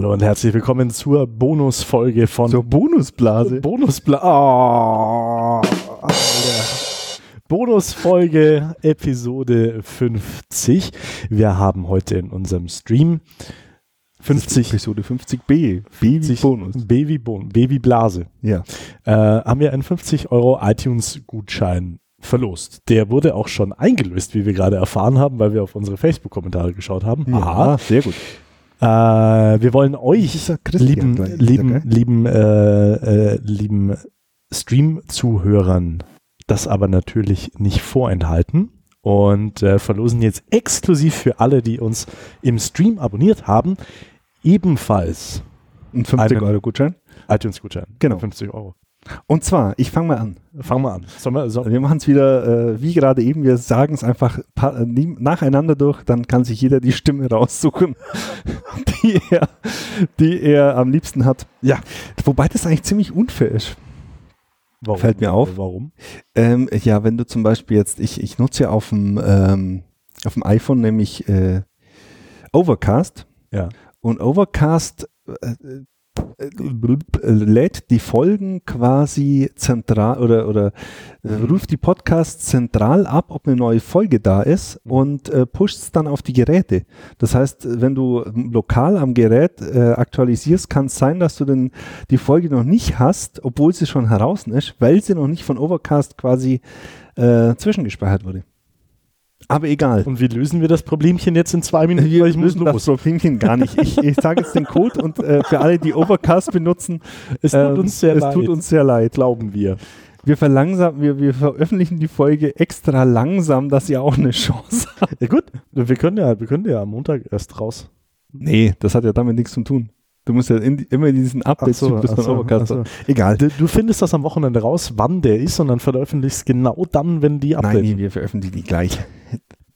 Hallo und herzlich willkommen zur Bonusfolge von Zur Bonusblase. Bonusbla oh, Bonusfolge Episode 50. Wir haben heute in unserem Stream 50 Episode 50b. B wie 50 Bonus. Baby Bon, Baby Blase. Ja. Äh, haben wir einen 50 Euro iTunes Gutschein verlost. Der wurde auch schon eingelöst, wie wir gerade erfahren haben, weil wir auf unsere Facebook-Kommentare geschaut haben. Ja, sehr gut. Äh, wir wollen euch, lieben, gleich? Lieben, geil? lieben, äh, äh, lieben Stream-Zuhörern das aber natürlich nicht vorenthalten und äh, verlosen jetzt exklusiv für alle, die uns im Stream abonniert haben, ebenfalls Ein 50 einen- Euro Gutschein. iTunes-Gutschein. Genau. 50 Euro. Und zwar, ich fange mal an. Fangen wir an. Wir, so, Wir machen es wieder äh, wie gerade eben. Wir sagen es einfach äh, nacheinander durch. Dann kann sich jeder die Stimme raussuchen, die er, die er am liebsten hat. Ja. Wobei das eigentlich ziemlich unfair ist. warum, fällt mir auf. Warum? Ähm, ja, wenn du zum Beispiel jetzt, ich, ich nutze ja auf dem, ähm, auf dem iPhone nämlich äh, Overcast Ja. und Overcast äh, lädt die Folgen quasi zentral oder, oder äh, ruft die Podcasts zentral ab, ob eine neue Folge da ist und äh, pusht es dann auf die Geräte. Das heißt, wenn du lokal am Gerät äh, aktualisierst, kann es sein, dass du den, die Folge noch nicht hast, obwohl sie schon heraus ist, weil sie noch nicht von Overcast quasi äh, zwischengespeichert wurde. Aber egal. Und wie lösen wir das Problemchen jetzt in zwei Minuten? Wir ich lösen das. Problemchen gar nicht. Ich, ich sage jetzt den Code und äh, für alle, die Overcast benutzen, Es tut ähm, uns sehr es leid. tut uns sehr leid. glauben wir. Wir verlangsamen, wir, wir veröffentlichen die Folge extra langsam, dass ihr auch eine Chance habt. Ja gut, wir können ja, wir können ja am Montag erst raus. Nee, das hat ja damit nichts zu tun. Du musst ja in, immer diesen Update-Zyklus ach von so, Overcast so. Egal. Du, du findest das am Wochenende raus, wann der ist und dann veröffentlichst genau dann, wenn die Nein, Updates nee, wir veröffentlichen die gleich.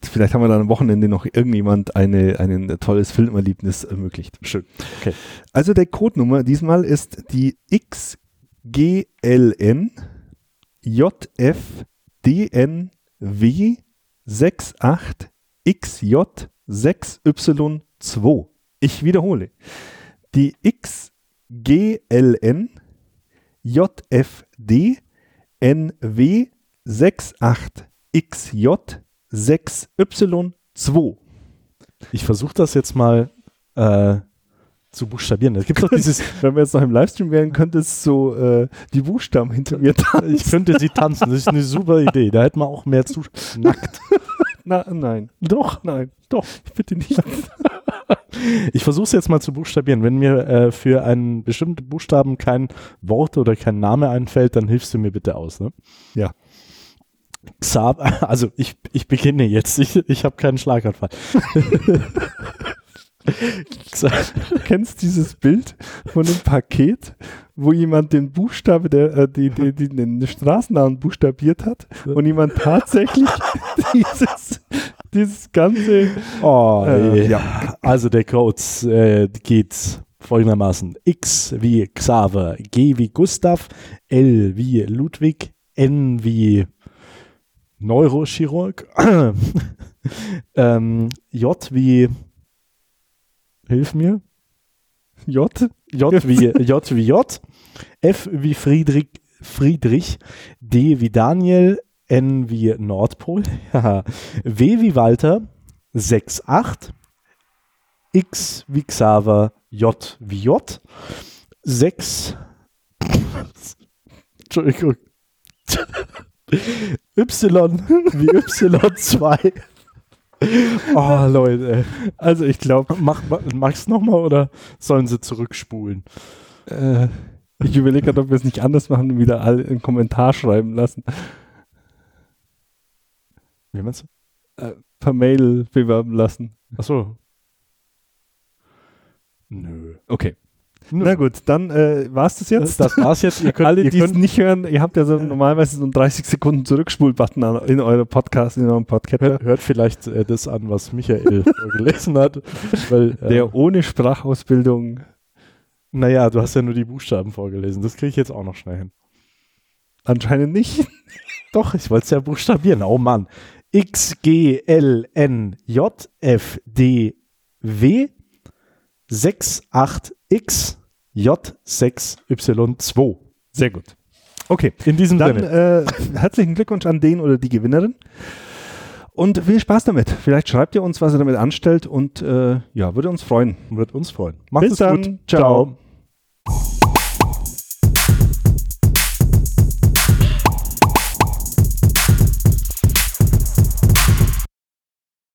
Vielleicht haben wir dann am Wochenende noch irgendjemand eine, ein tolles Filmerlebnis ermöglicht. Schön. Okay. Also der Codenummer diesmal ist die XGLN JFDNW 68XJ6Y2. Ich wiederhole. Die XGLN JFDNW 68XJ6Y2. Ich versuche das jetzt mal äh, zu buchstabieren. Es gibt doch dieses, Wenn wir jetzt noch im Livestream wären, könnte es so äh, die Buchstaben hinter mir tanzen. ich könnte sie tanzen, das ist eine super Idee. Da hätten wir auch mehr zu. Nackt. Na, nein, Doch, nein, doch. bitte nicht. Ich versuche es jetzt mal zu buchstabieren. Wenn mir äh, für einen bestimmten Buchstaben kein Wort oder kein Name einfällt, dann hilfst du mir bitte aus. Ne? Ja. Xab, also ich, ich beginne jetzt. Ich, ich habe keinen Schlaganfall. Du kennst dieses Bild von einem Paket, wo jemand den Buchstabe, der, äh, die, die, die, den Straßennamen buchstabiert hat und jemand tatsächlich dieses, dieses ganze Oh, Äh, ja. Also der Code äh, geht folgendermaßen. X wie Xaver, G wie Gustav, L wie Ludwig, N wie Neurochirurg, ähm, J wie Hilf mir. J. J wie J wie J, F wie Friedrich, Friedrich, D wie Daniel, N wie Nordpol, W wie Walter, 6, 8, X wie Xaver, J wie J, 6, Entschuldigung, Y wie Y2. Oh, Leute. Also ich glaube, Mach, magst du nochmal oder sollen sie zurückspulen? äh, ich überlege gerade, ob wir es nicht anders machen und wieder alle einen Kommentar schreiben lassen. Wie meinst du? Per Mail bewerben lassen. Achso. Nö. Okay. Na gut, dann äh, war es das jetzt. Das war's jetzt. Ihr könnt, Alle, die es nicht hören, ihr habt ja so normalerweise so einen 30 Sekunden Zurückspul-Button in eurem Podcast, in eurem Podcast. hört, hört vielleicht äh, das an, was Michael vorgelesen hat. Weil, äh, Der ohne Sprachausbildung. naja, du hast ja nur die Buchstaben vorgelesen. Das kriege ich jetzt auch noch schnell hin. Anscheinend nicht. Doch, ich wollte es ja buchstabieren. Oh Mann. X, G, L, N, J, F, D, W, 68X J6Y2. Sehr gut. Okay. In diesem Dann Sinne. äh, herzlichen Glückwunsch an den oder die Gewinnerin. Und viel Spaß damit. Vielleicht schreibt ihr uns, was ihr damit anstellt und äh, ja, würde uns freuen. Wird uns freuen. Macht Bis es dann. gut. Ciao.